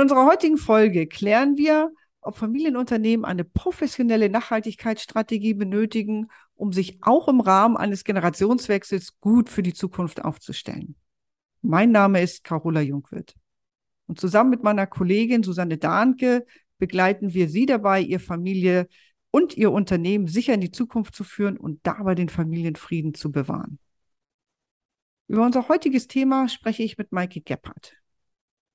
Unserer heutigen Folge klären wir, ob Familienunternehmen eine professionelle Nachhaltigkeitsstrategie benötigen, um sich auch im Rahmen eines Generationswechsels gut für die Zukunft aufzustellen. Mein Name ist Carola Jungwirth. Und zusammen mit meiner Kollegin Susanne Dahnke begleiten wir Sie dabei, Ihr Familie und Ihr Unternehmen sicher in die Zukunft zu führen und dabei den Familienfrieden zu bewahren. Über unser heutiges Thema spreche ich mit Maike Gebhardt.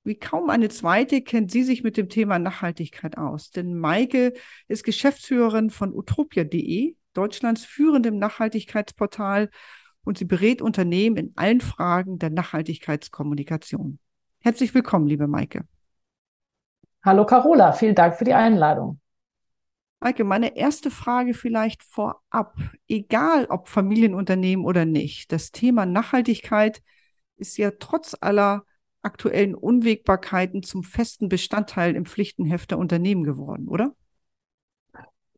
Wie kaum eine zweite kennt sie sich mit dem Thema Nachhaltigkeit aus. Denn Maike ist Geschäftsführerin von utopia.de, Deutschlands führendem Nachhaltigkeitsportal, und sie berät Unternehmen in allen Fragen der Nachhaltigkeitskommunikation. Herzlich willkommen, liebe Maike. Hallo Carola, vielen Dank für die Einladung. Maike, meine erste Frage vielleicht vorab. Egal ob Familienunternehmen oder nicht, das Thema Nachhaltigkeit ist ja trotz aller aktuellen Unwägbarkeiten zum festen Bestandteil im Pflichtenheft der Unternehmen geworden, oder?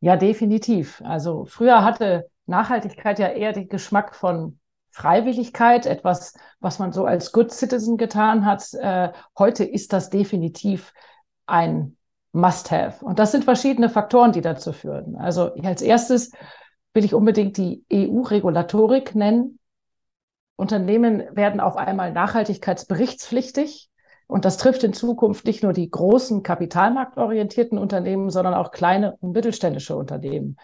Ja, definitiv. Also früher hatte Nachhaltigkeit ja eher den Geschmack von Freiwilligkeit, etwas, was man so als Good Citizen getan hat. Äh, heute ist das definitiv ein Must-Have. Und das sind verschiedene Faktoren, die dazu führen. Also als erstes will ich unbedingt die EU-Regulatorik nennen. Unternehmen werden auf einmal nachhaltigkeitsberichtspflichtig. Und das trifft in Zukunft nicht nur die großen kapitalmarktorientierten Unternehmen, sondern auch kleine und mittelständische Unternehmen.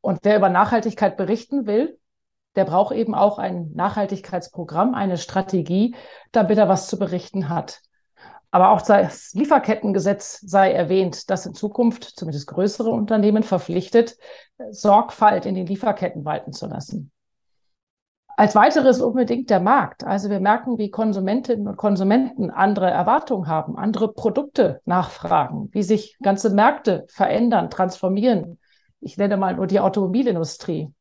Und wer über Nachhaltigkeit berichten will, der braucht eben auch ein Nachhaltigkeitsprogramm, eine Strategie, damit er was zu berichten hat. Aber auch das Lieferkettengesetz sei erwähnt, das in Zukunft zumindest größere Unternehmen verpflichtet, Sorgfalt in den Lieferketten walten zu lassen. Als weiteres unbedingt der Markt. Also wir merken, wie Konsumentinnen und Konsumenten andere Erwartungen haben, andere Produkte nachfragen, wie sich ganze Märkte verändern, transformieren. Ich nenne mal nur die Automobilindustrie.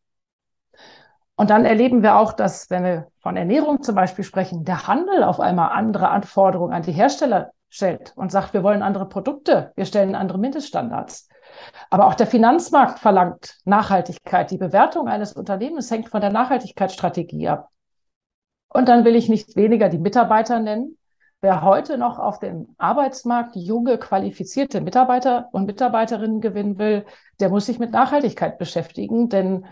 Und dann erleben wir auch, dass, wenn wir von Ernährung zum Beispiel sprechen, der Handel auf einmal andere Anforderungen an die Hersteller stellt und sagt, wir wollen andere Produkte, wir stellen andere Mindeststandards. Aber auch der Finanzmarkt verlangt Nachhaltigkeit. Die Bewertung eines Unternehmens hängt von der Nachhaltigkeitsstrategie ab. Und dann will ich nicht weniger die Mitarbeiter nennen. Wer heute noch auf dem Arbeitsmarkt junge, qualifizierte Mitarbeiter und Mitarbeiterinnen gewinnen will, der muss sich mit Nachhaltigkeit beschäftigen, denn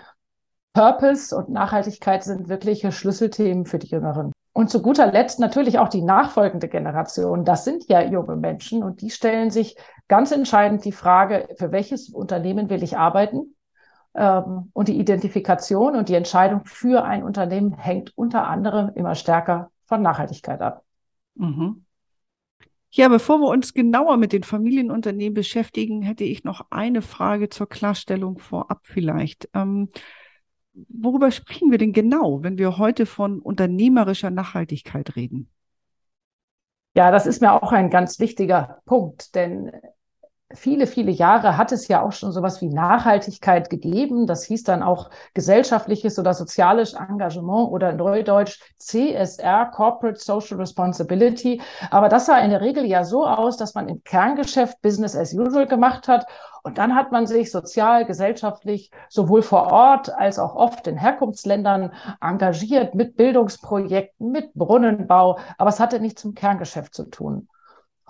Purpose und Nachhaltigkeit sind wirkliche Schlüsselthemen für die Jüngeren. Und zu guter Letzt natürlich auch die nachfolgende Generation. Das sind ja junge Menschen und die stellen sich ganz entscheidend die Frage, für welches Unternehmen will ich arbeiten? Ähm, und die Identifikation und die Entscheidung für ein Unternehmen hängt unter anderem immer stärker von Nachhaltigkeit ab. Mhm. Ja, bevor wir uns genauer mit den Familienunternehmen beschäftigen, hätte ich noch eine Frage zur Klarstellung vorab vielleicht. Ähm, worüber sprechen wir denn genau, wenn wir heute von unternehmerischer Nachhaltigkeit reden? Ja, das ist mir auch ein ganz wichtiger Punkt, denn viele, viele Jahre hat es ja auch schon sowas wie Nachhaltigkeit gegeben. Das hieß dann auch gesellschaftliches oder soziales Engagement oder Neudeutsch CSR, Corporate Social Responsibility. Aber das sah in der Regel ja so aus, dass man im Kerngeschäft Business as usual gemacht hat. Und dann hat man sich sozial, gesellschaftlich sowohl vor Ort als auch oft in Herkunftsländern engagiert mit Bildungsprojekten, mit Brunnenbau. Aber es hatte nichts zum Kerngeschäft zu tun.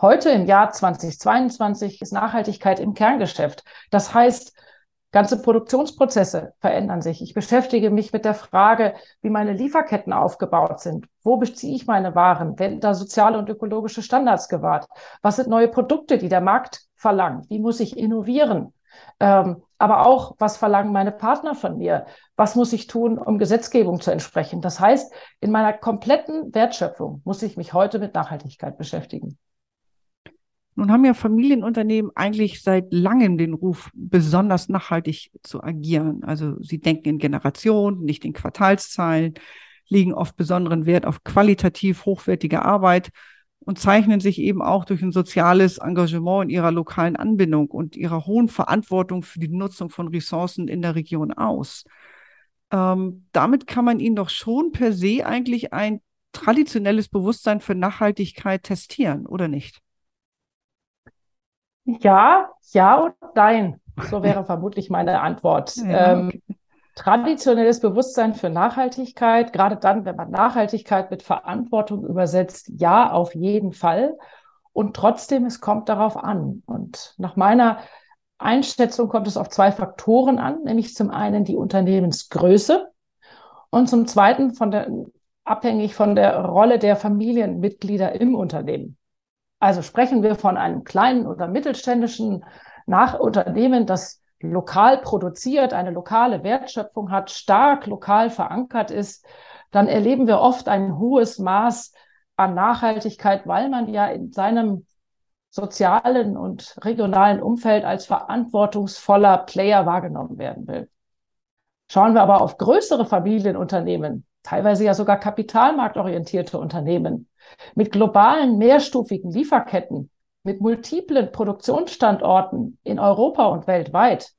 Heute im Jahr 2022 ist Nachhaltigkeit im Kerngeschäft. Das heißt, ganze Produktionsprozesse verändern sich. Ich beschäftige mich mit der Frage, wie meine Lieferketten aufgebaut sind. Wo beziehe ich meine Waren? Werden da soziale und ökologische Standards gewahrt? Was sind neue Produkte, die der Markt verlangt? Wie muss ich innovieren? Ähm, aber auch, was verlangen meine Partner von mir? Was muss ich tun, um Gesetzgebung zu entsprechen? Das heißt, in meiner kompletten Wertschöpfung muss ich mich heute mit Nachhaltigkeit beschäftigen. Nun haben ja Familienunternehmen eigentlich seit langem den Ruf, besonders nachhaltig zu agieren. Also sie denken in Generationen, nicht in Quartalszahlen, legen oft besonderen Wert auf qualitativ hochwertige Arbeit und zeichnen sich eben auch durch ein soziales Engagement in ihrer lokalen Anbindung und ihrer hohen Verantwortung für die Nutzung von Ressourcen in der Region aus. Ähm, damit kann man ihnen doch schon per se eigentlich ein traditionelles Bewusstsein für Nachhaltigkeit testieren, oder nicht? Ja, ja und nein. So wäre vermutlich meine Antwort. Ja, ähm, traditionelles Bewusstsein für Nachhaltigkeit, gerade dann, wenn man Nachhaltigkeit mit Verantwortung übersetzt, ja, auf jeden Fall. Und trotzdem, es kommt darauf an. Und nach meiner Einschätzung kommt es auf zwei Faktoren an, nämlich zum einen die Unternehmensgröße und zum zweiten von der, abhängig von der Rolle der Familienmitglieder im Unternehmen. Also sprechen wir von einem kleinen oder mittelständischen Nach Unternehmen, das lokal produziert, eine lokale Wertschöpfung hat, stark lokal verankert ist, dann erleben wir oft ein hohes Maß an Nachhaltigkeit, weil man ja in seinem sozialen und regionalen Umfeld als verantwortungsvoller Player wahrgenommen werden will. Schauen wir aber auf größere Familienunternehmen, teilweise ja sogar kapitalmarktorientierte Unternehmen, mit globalen mehrstufigen Lieferketten, mit multiplen Produktionsstandorten in Europa und weltweit,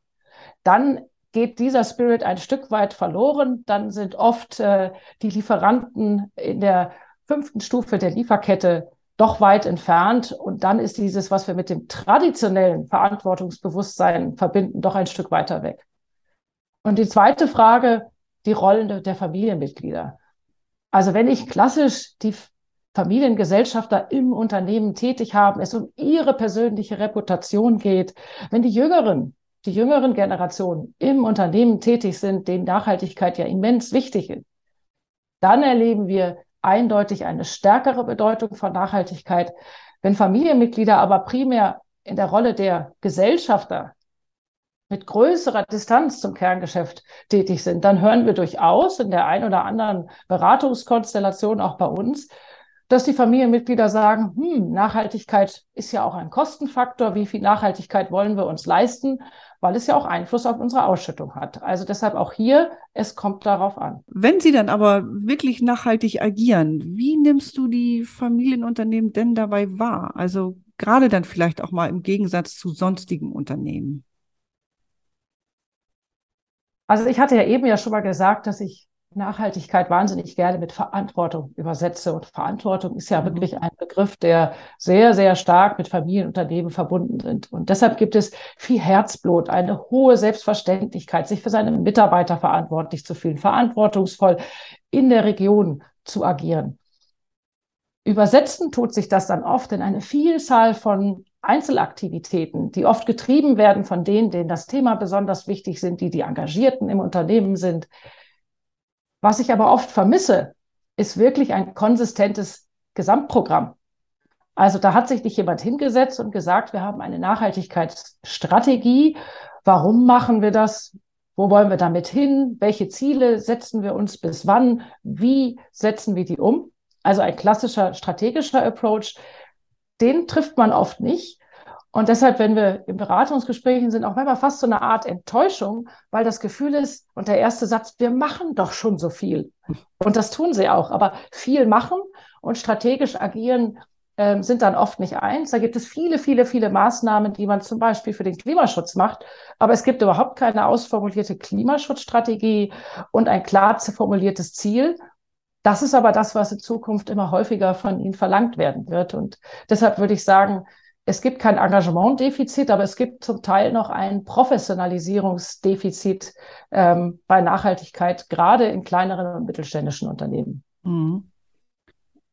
dann geht dieser Spirit ein Stück weit verloren. Dann sind oft äh, die Lieferanten in der fünften Stufe der Lieferkette doch weit entfernt. Und dann ist dieses, was wir mit dem traditionellen Verantwortungsbewusstsein verbinden, doch ein Stück weiter weg. Und die zweite Frage, die Rollen der Familienmitglieder. Also wenn ich klassisch die Familiengesellschafter im Unternehmen tätig haben, es um ihre persönliche Reputation geht, wenn die Jüngeren, die jüngeren Generationen im Unternehmen tätig sind, denen Nachhaltigkeit ja immens wichtig ist, dann erleben wir eindeutig eine stärkere Bedeutung von Nachhaltigkeit. Wenn Familienmitglieder aber primär in der Rolle der Gesellschafter mit größerer Distanz zum Kerngeschäft tätig sind, dann hören wir durchaus in der ein oder anderen Beratungskonstellation auch bei uns, dass die Familienmitglieder sagen, hm, Nachhaltigkeit ist ja auch ein Kostenfaktor. Wie viel Nachhaltigkeit wollen wir uns leisten? Weil es ja auch Einfluss auf unsere Ausschüttung hat. Also deshalb auch hier, es kommt darauf an. Wenn Sie dann aber wirklich nachhaltig agieren, wie nimmst du die Familienunternehmen denn dabei wahr? Also gerade dann vielleicht auch mal im Gegensatz zu sonstigen Unternehmen. Also ich hatte ja eben ja schon mal gesagt, dass ich Nachhaltigkeit wahnsinnig gerne mit Verantwortung übersetze. Und Verantwortung ist ja mhm. wirklich ein Begriff, der sehr, sehr stark mit Familienunternehmen verbunden sind. Und deshalb gibt es viel Herzblut, eine hohe Selbstverständlichkeit, sich für seine Mitarbeiter verantwortlich zu fühlen, verantwortungsvoll in der Region zu agieren. Übersetzen tut sich das dann oft in eine Vielzahl von Einzelaktivitäten, die oft getrieben werden von denen, denen das Thema besonders wichtig sind, die die Engagierten im Unternehmen sind, was ich aber oft vermisse, ist wirklich ein konsistentes Gesamtprogramm. Also da hat sich nicht jemand hingesetzt und gesagt, wir haben eine Nachhaltigkeitsstrategie. Warum machen wir das? Wo wollen wir damit hin? Welche Ziele setzen wir uns bis wann? Wie setzen wir die um? Also ein klassischer strategischer Approach, den trifft man oft nicht. Und deshalb, wenn wir in Beratungsgesprächen sind, auch manchmal fast so eine Art Enttäuschung, weil das Gefühl ist, und der erste Satz, wir machen doch schon so viel. Und das tun sie auch, aber viel machen und strategisch agieren äh, sind dann oft nicht eins. Da gibt es viele, viele, viele Maßnahmen, die man zum Beispiel für den Klimaschutz macht, aber es gibt überhaupt keine ausformulierte Klimaschutzstrategie und ein klar formuliertes Ziel. Das ist aber das, was in Zukunft immer häufiger von ihnen verlangt werden wird. Und deshalb würde ich sagen, es gibt kein Engagementdefizit, aber es gibt zum Teil noch ein Professionalisierungsdefizit ähm, bei Nachhaltigkeit, gerade in kleineren und mittelständischen Unternehmen. Mhm.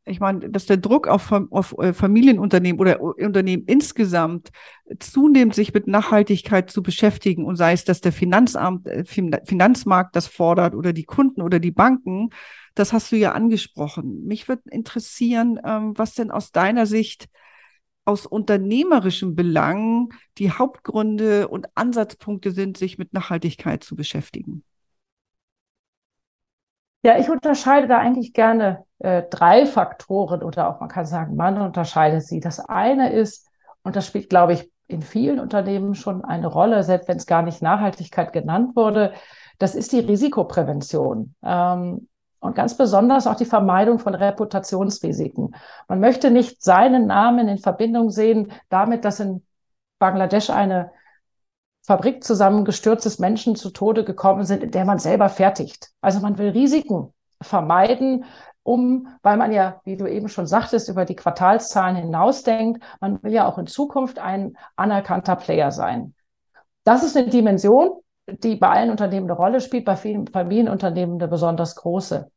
Ich meine, dass der Druck auf, auf äh, Familienunternehmen oder Unternehmen insgesamt zunehmend sich mit Nachhaltigkeit zu beschäftigen und sei es, dass der Finanzamt, äh, Finanzmarkt das fordert oder die Kunden oder die Banken, das hast du ja angesprochen. Mich würde interessieren, ähm, was denn aus deiner Sicht aus unternehmerischen Belangen die Hauptgründe und Ansatzpunkte sind, sich mit Nachhaltigkeit zu beschäftigen? Ja, ich unterscheide da eigentlich gerne äh, drei Faktoren oder auch man kann sagen, man unterscheidet sie. Das eine ist, und das spielt, glaube ich, in vielen Unternehmen schon eine Rolle, selbst wenn es gar nicht Nachhaltigkeit genannt wurde, das ist die Risikoprävention. Ähm, und ganz besonders auch die Vermeidung von Reputationsrisiken. Man möchte nicht seinen Namen in Verbindung sehen damit, dass in Bangladesch eine Fabrik zusammengestürzt ist, Menschen zu Tode gekommen sind, in der man selber fertigt. Also man will Risiken vermeiden, um, weil man ja, wie du eben schon sagtest, über die Quartalszahlen hinausdenkt, man will ja auch in Zukunft ein anerkannter Player sein. Das ist eine Dimension, die bei allen Unternehmen eine Rolle spielt, bei vielen Familienunternehmen eine besonders große.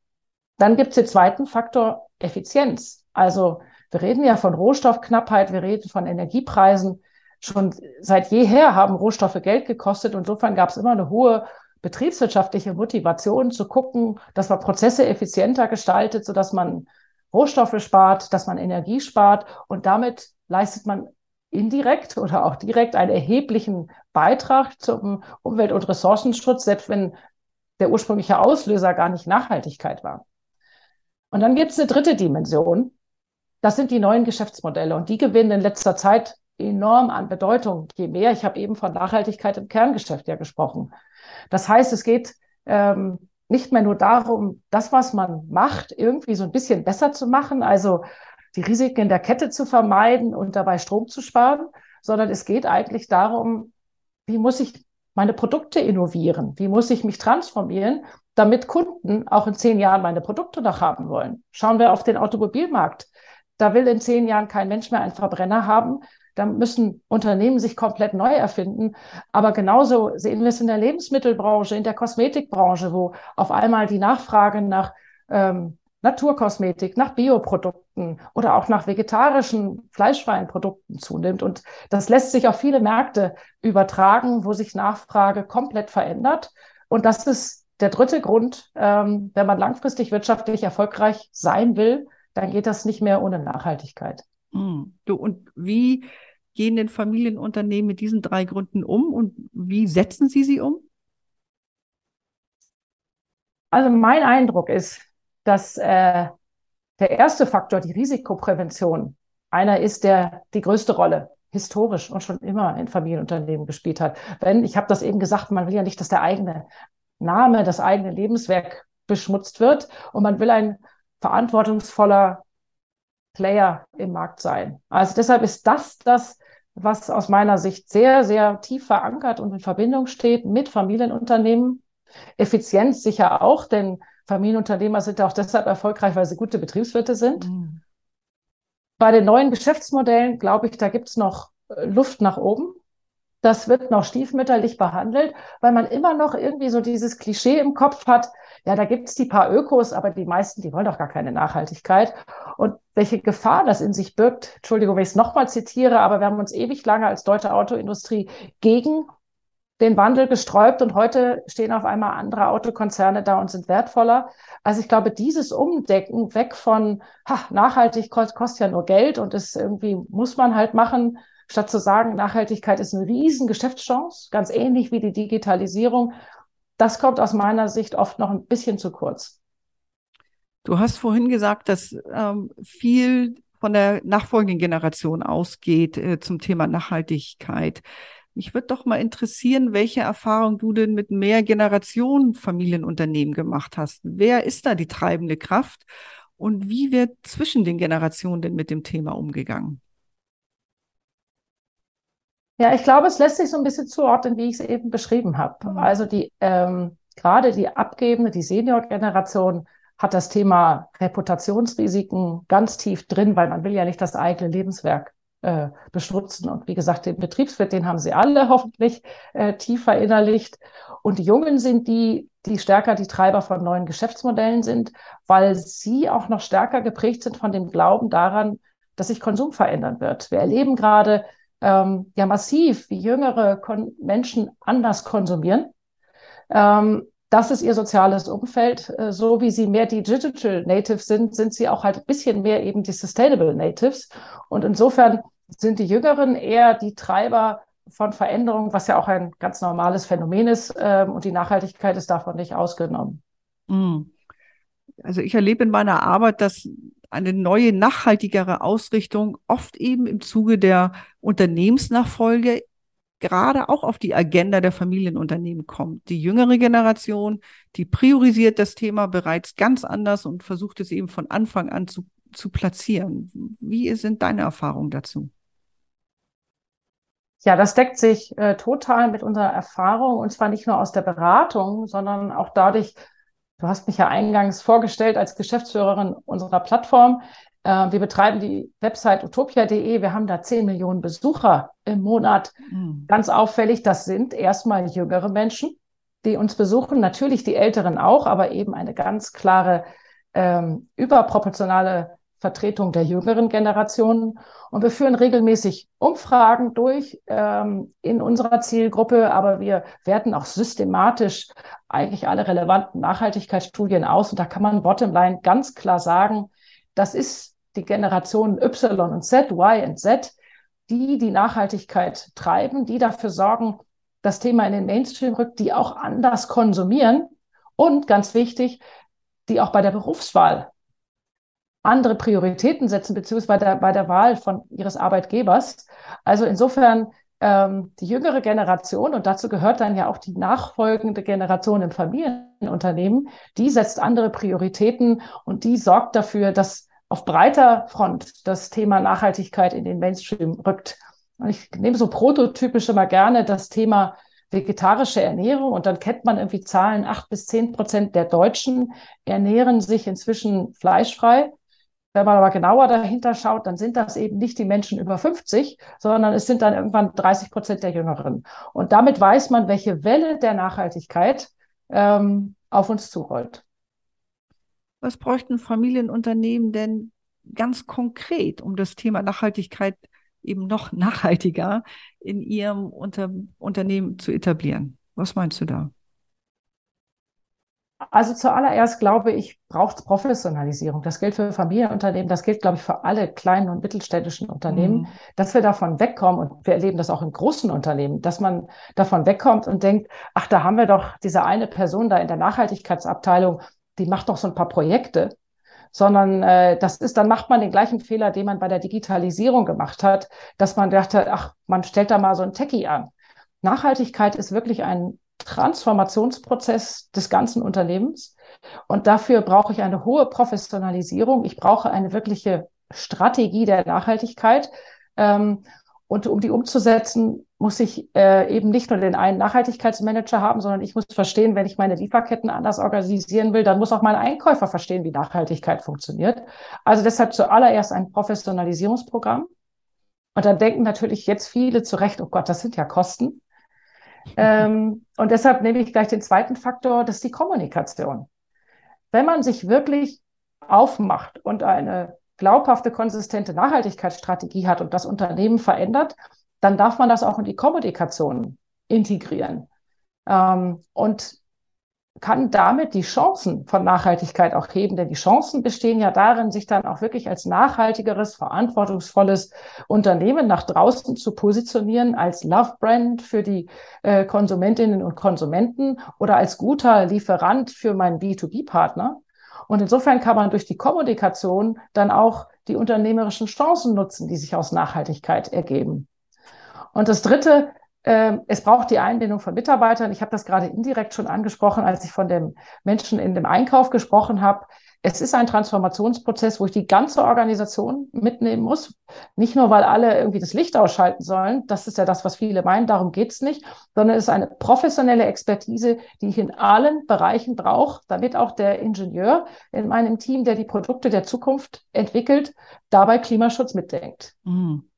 Dann gibt es den zweiten Faktor Effizienz. Also wir reden ja von Rohstoffknappheit, wir reden von Energiepreisen. Schon seit jeher haben Rohstoffe Geld gekostet. Insofern gab es immer eine hohe betriebswirtschaftliche Motivation zu gucken, dass man Prozesse effizienter gestaltet, sodass man Rohstoffe spart, dass man Energie spart und damit leistet man indirekt oder auch direkt einen erheblichen Beitrag zum Umwelt- und Ressourcenschutz, selbst wenn der ursprüngliche Auslöser gar nicht Nachhaltigkeit war. Und dann gibt es eine dritte Dimension. Das sind die neuen Geschäftsmodelle und die gewinnen in letzter Zeit enorm an Bedeutung. Je mehr, ich habe eben von Nachhaltigkeit im Kerngeschäft ja gesprochen. Das heißt, es geht ähm, nicht mehr nur darum, das, was man macht, irgendwie so ein bisschen besser zu machen, also die Risiken in der Kette zu vermeiden und dabei Strom zu sparen, sondern es geht eigentlich darum, wie muss ich meine Produkte innovieren? Wie muss ich mich transformieren, damit Kunden auch in zehn Jahren meine Produkte noch haben wollen? Schauen wir auf den Automobilmarkt. Da will in zehn Jahren kein Mensch mehr einen Verbrenner haben. Da müssen Unternehmen sich komplett neu erfinden. Aber genauso sehen wir es in der Lebensmittelbranche, in der Kosmetikbranche, wo auf einmal die Nachfrage nach ähm, Naturkosmetik, nach Bioprodukten oder auch nach vegetarischen, fleischfreien Produkten zunimmt. Und das lässt sich auf viele Märkte übertragen, wo sich Nachfrage komplett verändert. Und das ist der dritte Grund, ähm, wenn man langfristig wirtschaftlich erfolgreich sein will, dann geht das nicht mehr ohne Nachhaltigkeit. Hm. Du, und wie gehen denn Familienunternehmen mit diesen drei Gründen um und wie setzen sie sie um? Also mein Eindruck ist, dass äh, der erste Faktor, die Risikoprävention, einer ist, der die größte Rolle historisch und schon immer in Familienunternehmen gespielt hat. Wenn, ich habe das eben gesagt, man will ja nicht, dass der eigene Name, das eigene Lebenswerk beschmutzt wird und man will ein verantwortungsvoller Player im Markt sein. Also deshalb ist das das, was aus meiner Sicht sehr, sehr tief verankert und in Verbindung steht mit Familienunternehmen. Effizienz sicher auch, denn Familienunternehmer sind auch deshalb erfolgreich, weil sie gute Betriebswirte sind. Mhm. Bei den neuen Geschäftsmodellen, glaube ich, da gibt es noch äh, Luft nach oben. Das wird noch stiefmütterlich behandelt, weil man immer noch irgendwie so dieses Klischee im Kopf hat, ja, da gibt es die paar Ökos, aber die meisten, die wollen doch gar keine Nachhaltigkeit. Und welche Gefahr das in sich birgt, Entschuldigung, wenn ich es nochmal zitiere, aber wir haben uns ewig lange als deutsche Autoindustrie gegen den Wandel gesträubt und heute stehen auf einmal andere Autokonzerne da und sind wertvoller. Also ich glaube, dieses Umdecken weg von ha, nachhaltig kostet ja nur Geld und das irgendwie muss man halt machen, statt zu sagen, Nachhaltigkeit ist eine riesen Geschäftschance, ganz ähnlich wie die Digitalisierung. Das kommt aus meiner Sicht oft noch ein bisschen zu kurz. Du hast vorhin gesagt, dass ähm, viel von der nachfolgenden Generation ausgeht äh, zum Thema Nachhaltigkeit. Mich würde doch mal interessieren, welche Erfahrung du denn mit mehr Generationen Familienunternehmen gemacht hast. Wer ist da die treibende Kraft und wie wird zwischen den Generationen denn mit dem Thema umgegangen? Ja, ich glaube, es lässt sich so ein bisschen zuordnen, wie ich es eben beschrieben habe. Mhm. Also die ähm, gerade die abgebende, die Senior-Generation hat das Thema Reputationsrisiken ganz tief drin, weil man will ja nicht das eigene Lebenswerk äh, beschmutzen. Und wie gesagt, den Betriebswirt, den haben sie alle hoffentlich äh, tief verinnerlicht. Und die Jungen sind die, die stärker die Treiber von neuen Geschäftsmodellen sind, weil sie auch noch stärker geprägt sind von dem Glauben daran, dass sich Konsum verändern wird. Wir erleben gerade ähm, ja massiv, wie jüngere Kon Menschen anders konsumieren. Ähm, das ist ihr soziales Umfeld. Äh, so wie sie mehr die Digital Natives sind, sind sie auch halt ein bisschen mehr eben die Sustainable Natives. Und insofern sind die Jüngeren eher die Treiber von Veränderungen, was ja auch ein ganz normales Phänomen ist. Ähm, und die Nachhaltigkeit ist davon nicht ausgenommen. Mm. Also ich erlebe in meiner Arbeit, dass eine neue, nachhaltigere Ausrichtung oft eben im Zuge der Unternehmensnachfolge gerade auch auf die Agenda der Familienunternehmen kommt. Die jüngere Generation, die priorisiert das Thema bereits ganz anders und versucht es eben von Anfang an zu, zu platzieren. Wie sind deine Erfahrungen dazu? Ja, das deckt sich äh, total mit unserer Erfahrung und zwar nicht nur aus der Beratung, sondern auch dadurch, du hast mich ja eingangs vorgestellt als Geschäftsführerin unserer Plattform. Äh, wir betreiben die Website utopia.de. Wir haben da 10 Millionen Besucher im Monat. Mhm. Ganz auffällig, das sind erstmal jüngere Menschen, die uns besuchen. Natürlich die Älteren auch, aber eben eine ganz klare ähm, überproportionale Vertretung der jüngeren Generationen. Und wir führen regelmäßig Umfragen durch ähm, in unserer Zielgruppe, aber wir werten auch systematisch eigentlich alle relevanten Nachhaltigkeitsstudien aus. Und da kann man bottomline ganz klar sagen, das ist die Generation Y und Z, Y und Z, die die Nachhaltigkeit treiben, die dafür sorgen, das Thema in den Mainstream rückt, die auch anders konsumieren und ganz wichtig, die auch bei der Berufswahl andere Prioritäten setzen, beziehungsweise bei der, bei der Wahl von ihres Arbeitgebers. Also insofern ähm, die jüngere Generation, und dazu gehört dann ja auch die nachfolgende Generation im Familienunternehmen, die setzt andere Prioritäten und die sorgt dafür, dass auf breiter Front das Thema Nachhaltigkeit in den Mainstream rückt. Und ich nehme so prototypisch immer gerne das Thema vegetarische Ernährung und dann kennt man irgendwie Zahlen, acht bis zehn Prozent der Deutschen ernähren sich inzwischen fleischfrei. Wenn man aber genauer dahinter schaut, dann sind das eben nicht die Menschen über 50, sondern es sind dann irgendwann 30 Prozent der Jüngeren. Und damit weiß man, welche Welle der Nachhaltigkeit ähm, auf uns zurollt. Was bräuchten Familienunternehmen denn ganz konkret, um das Thema Nachhaltigkeit eben noch nachhaltiger in ihrem Unter Unternehmen zu etablieren? Was meinst du da? Also zuallererst glaube ich, braucht es Professionalisierung. Das gilt für Familienunternehmen, das gilt, glaube ich, für alle kleinen und mittelständischen Unternehmen, mhm. dass wir davon wegkommen und wir erleben das auch in großen Unternehmen, dass man davon wegkommt und denkt, ach, da haben wir doch diese eine Person da in der Nachhaltigkeitsabteilung, die macht doch so ein paar Projekte. Sondern äh, das ist, dann macht man den gleichen Fehler, den man bei der Digitalisierung gemacht hat, dass man dachte, ach, man stellt da mal so ein Techie an. Nachhaltigkeit ist wirklich ein Transformationsprozess des ganzen Unternehmens. Und dafür brauche ich eine hohe Professionalisierung. Ich brauche eine wirkliche Strategie der Nachhaltigkeit. Ähm, und um die umzusetzen, muss ich äh, eben nicht nur den einen Nachhaltigkeitsmanager haben, sondern ich muss verstehen, wenn ich meine Lieferketten anders organisieren will, dann muss auch mein Einkäufer verstehen, wie Nachhaltigkeit funktioniert. Also deshalb zuallererst ein Professionalisierungsprogramm. Und dann denken natürlich jetzt viele zu Recht, oh Gott, das sind ja Kosten ähm, und deshalb nehme ich gleich den zweiten Faktor, das ist die Kommunikation. Wenn man sich wirklich aufmacht und eine glaubhafte, konsistente Nachhaltigkeitsstrategie hat und das Unternehmen verändert, dann darf man das auch in die Kommunikation integrieren. Ähm, und kann damit die Chancen von Nachhaltigkeit auch heben, denn die Chancen bestehen ja darin, sich dann auch wirklich als nachhaltigeres, verantwortungsvolles Unternehmen nach draußen zu positionieren, als Love Brand für die äh, Konsumentinnen und Konsumenten oder als guter Lieferant für meinen B2B-Partner. Und insofern kann man durch die Kommunikation dann auch die unternehmerischen Chancen nutzen, die sich aus Nachhaltigkeit ergeben. Und das Dritte, es braucht die Einbindung von Mitarbeitern. Ich habe das gerade indirekt schon angesprochen, als ich von dem Menschen in dem Einkauf gesprochen habe. Es ist ein Transformationsprozess, wo ich die ganze Organisation mitnehmen muss. Nicht nur, weil alle irgendwie das Licht ausschalten sollen. Das ist ja das, was viele meinen. Darum geht's nicht. Sondern es ist eine professionelle Expertise, die ich in allen Bereichen brauche, damit auch der Ingenieur in meinem Team, der die Produkte der Zukunft entwickelt, dabei Klimaschutz mitdenkt. Mhm.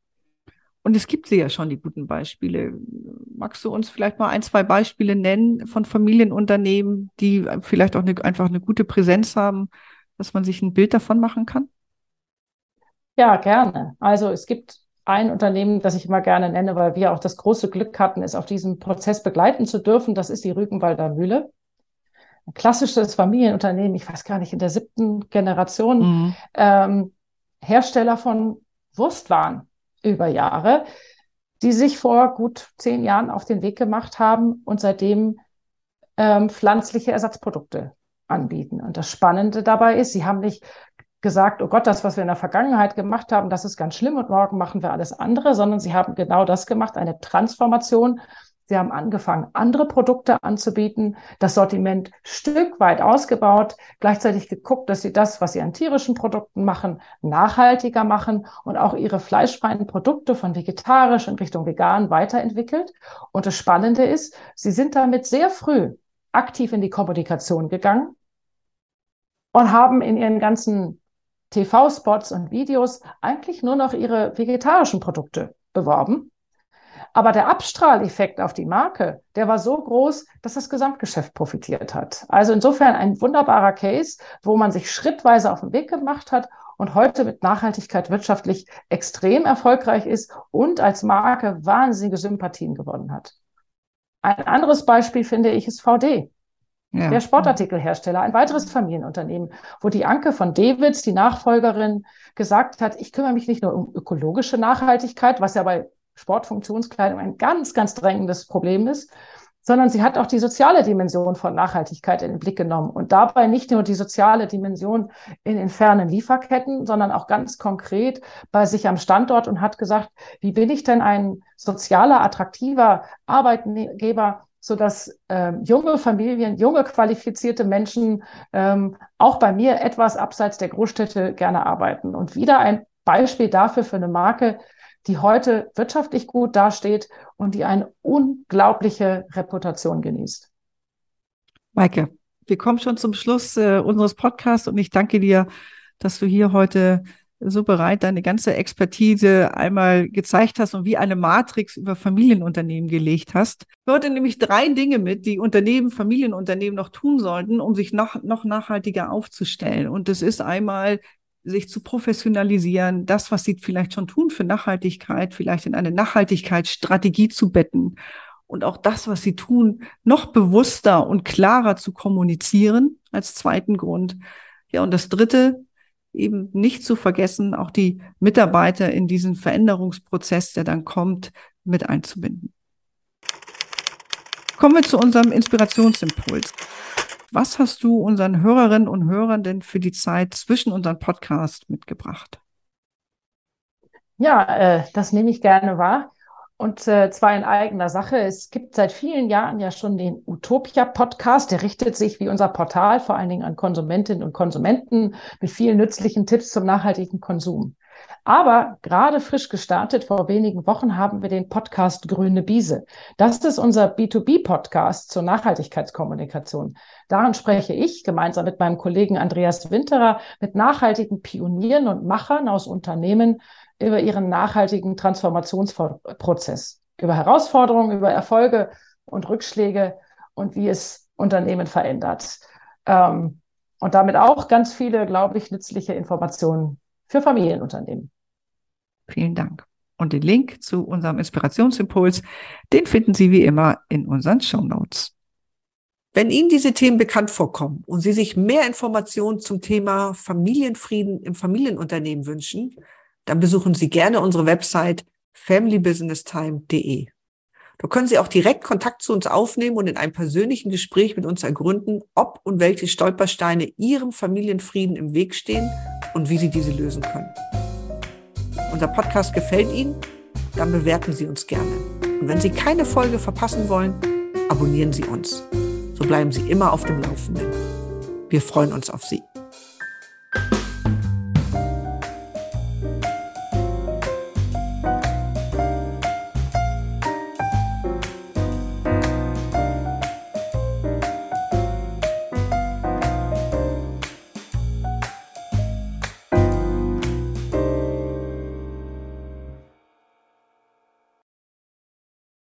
Und es gibt sie ja schon, die guten Beispiele. Magst du uns vielleicht mal ein, zwei Beispiele nennen von Familienunternehmen, die vielleicht auch eine, einfach eine gute Präsenz haben, dass man sich ein Bild davon machen kann? Ja, gerne. Also es gibt ein Unternehmen, das ich immer gerne nenne, weil wir auch das große Glück hatten, es auf diesem Prozess begleiten zu dürfen. Das ist die Rügenwalder Mühle. Ein klassisches Familienunternehmen, ich weiß gar nicht, in der siebten Generation, mhm. ähm, Hersteller von Wurstwaren über Jahre, die sich vor gut zehn Jahren auf den Weg gemacht haben und seitdem ähm, pflanzliche Ersatzprodukte anbieten. Und das Spannende dabei ist, sie haben nicht gesagt, oh Gott, das, was wir in der Vergangenheit gemacht haben, das ist ganz schlimm und morgen machen wir alles andere, sondern sie haben genau das gemacht, eine Transformation. Sie haben angefangen, andere Produkte anzubieten, das Sortiment Stück weit ausgebaut, gleichzeitig geguckt, dass sie das, was sie an tierischen Produkten machen, nachhaltiger machen und auch ihre fleischfreien Produkte von vegetarisch in Richtung vegan weiterentwickelt. Und das Spannende ist, sie sind damit sehr früh aktiv in die Kommunikation gegangen und haben in ihren ganzen TV-Spots und Videos eigentlich nur noch ihre vegetarischen Produkte beworben. Aber der Abstrahleffekt auf die Marke, der war so groß, dass das Gesamtgeschäft profitiert hat. Also insofern ein wunderbarer Case, wo man sich schrittweise auf den Weg gemacht hat und heute mit Nachhaltigkeit wirtschaftlich extrem erfolgreich ist und als Marke wahnsinnige Sympathien gewonnen hat. Ein anderes Beispiel finde ich ist VD. Ja. Der Sportartikelhersteller, ein weiteres Familienunternehmen, wo die Anke von Davids, die Nachfolgerin, gesagt hat, ich kümmere mich nicht nur um ökologische Nachhaltigkeit, was ja bei Sportfunktionskleidung ein ganz, ganz drängendes Problem ist, sondern sie hat auch die soziale Dimension von Nachhaltigkeit in den Blick genommen und dabei nicht nur die soziale Dimension in den fernen Lieferketten, sondern auch ganz konkret bei sich am Standort und hat gesagt, wie bin ich denn ein sozialer, attraktiver Arbeitgeber, so dass ähm, junge Familien, junge qualifizierte Menschen ähm, auch bei mir etwas abseits der Großstädte gerne arbeiten. Und wieder ein Beispiel dafür für eine Marke, die heute wirtschaftlich gut dasteht und die eine unglaubliche Reputation genießt. Maike, wir kommen schon zum Schluss äh, unseres Podcasts und ich danke dir, dass du hier heute so bereit deine ganze Expertise einmal gezeigt hast und wie eine Matrix über Familienunternehmen gelegt hast. Ich heute nämlich drei Dinge mit, die Unternehmen, Familienunternehmen noch tun sollten, um sich noch, noch nachhaltiger aufzustellen. Und das ist einmal sich zu professionalisieren, das, was sie vielleicht schon tun für Nachhaltigkeit, vielleicht in eine Nachhaltigkeitsstrategie zu betten und auch das, was sie tun, noch bewusster und klarer zu kommunizieren als zweiten Grund. Ja, und das dritte, eben nicht zu vergessen, auch die Mitarbeiter in diesen Veränderungsprozess, der dann kommt, mit einzubinden. Kommen wir zu unserem Inspirationsimpuls. Was hast du unseren Hörerinnen und Hörern denn für die Zeit zwischen unseren Podcast mitgebracht? Ja, äh, das nehme ich gerne wahr. Und äh, zwar in eigener Sache. Es gibt seit vielen Jahren ja schon den Utopia-Podcast. Der richtet sich wie unser Portal vor allen Dingen an Konsumentinnen und Konsumenten mit vielen nützlichen Tipps zum nachhaltigen Konsum. Aber gerade frisch gestartet, vor wenigen Wochen, haben wir den Podcast Grüne Biese. Das ist unser B2B-Podcast zur Nachhaltigkeitskommunikation. Daran spreche ich gemeinsam mit meinem Kollegen Andreas Winterer mit nachhaltigen Pionieren und Machern aus Unternehmen über ihren nachhaltigen Transformationsprozess, über Herausforderungen, über Erfolge und Rückschläge und wie es Unternehmen verändert. Ähm, und damit auch ganz viele, glaube ich, nützliche Informationen für Familienunternehmen. Vielen Dank. Und den Link zu unserem Inspirationsimpuls, den finden Sie wie immer in unseren Show Notes. Wenn Ihnen diese Themen bekannt vorkommen und Sie sich mehr Informationen zum Thema Familienfrieden im Familienunternehmen wünschen, dann besuchen Sie gerne unsere Website familybusinesstime.de. Da können Sie auch direkt Kontakt zu uns aufnehmen und in einem persönlichen Gespräch mit uns ergründen, ob und welche Stolpersteine Ihrem Familienfrieden im Weg stehen und wie Sie diese lösen können. Unser Podcast gefällt Ihnen? Dann bewerten Sie uns gerne. Und wenn Sie keine Folge verpassen wollen, abonnieren Sie uns. So bleiben Sie immer auf dem Laufenden. Wir freuen uns auf Sie.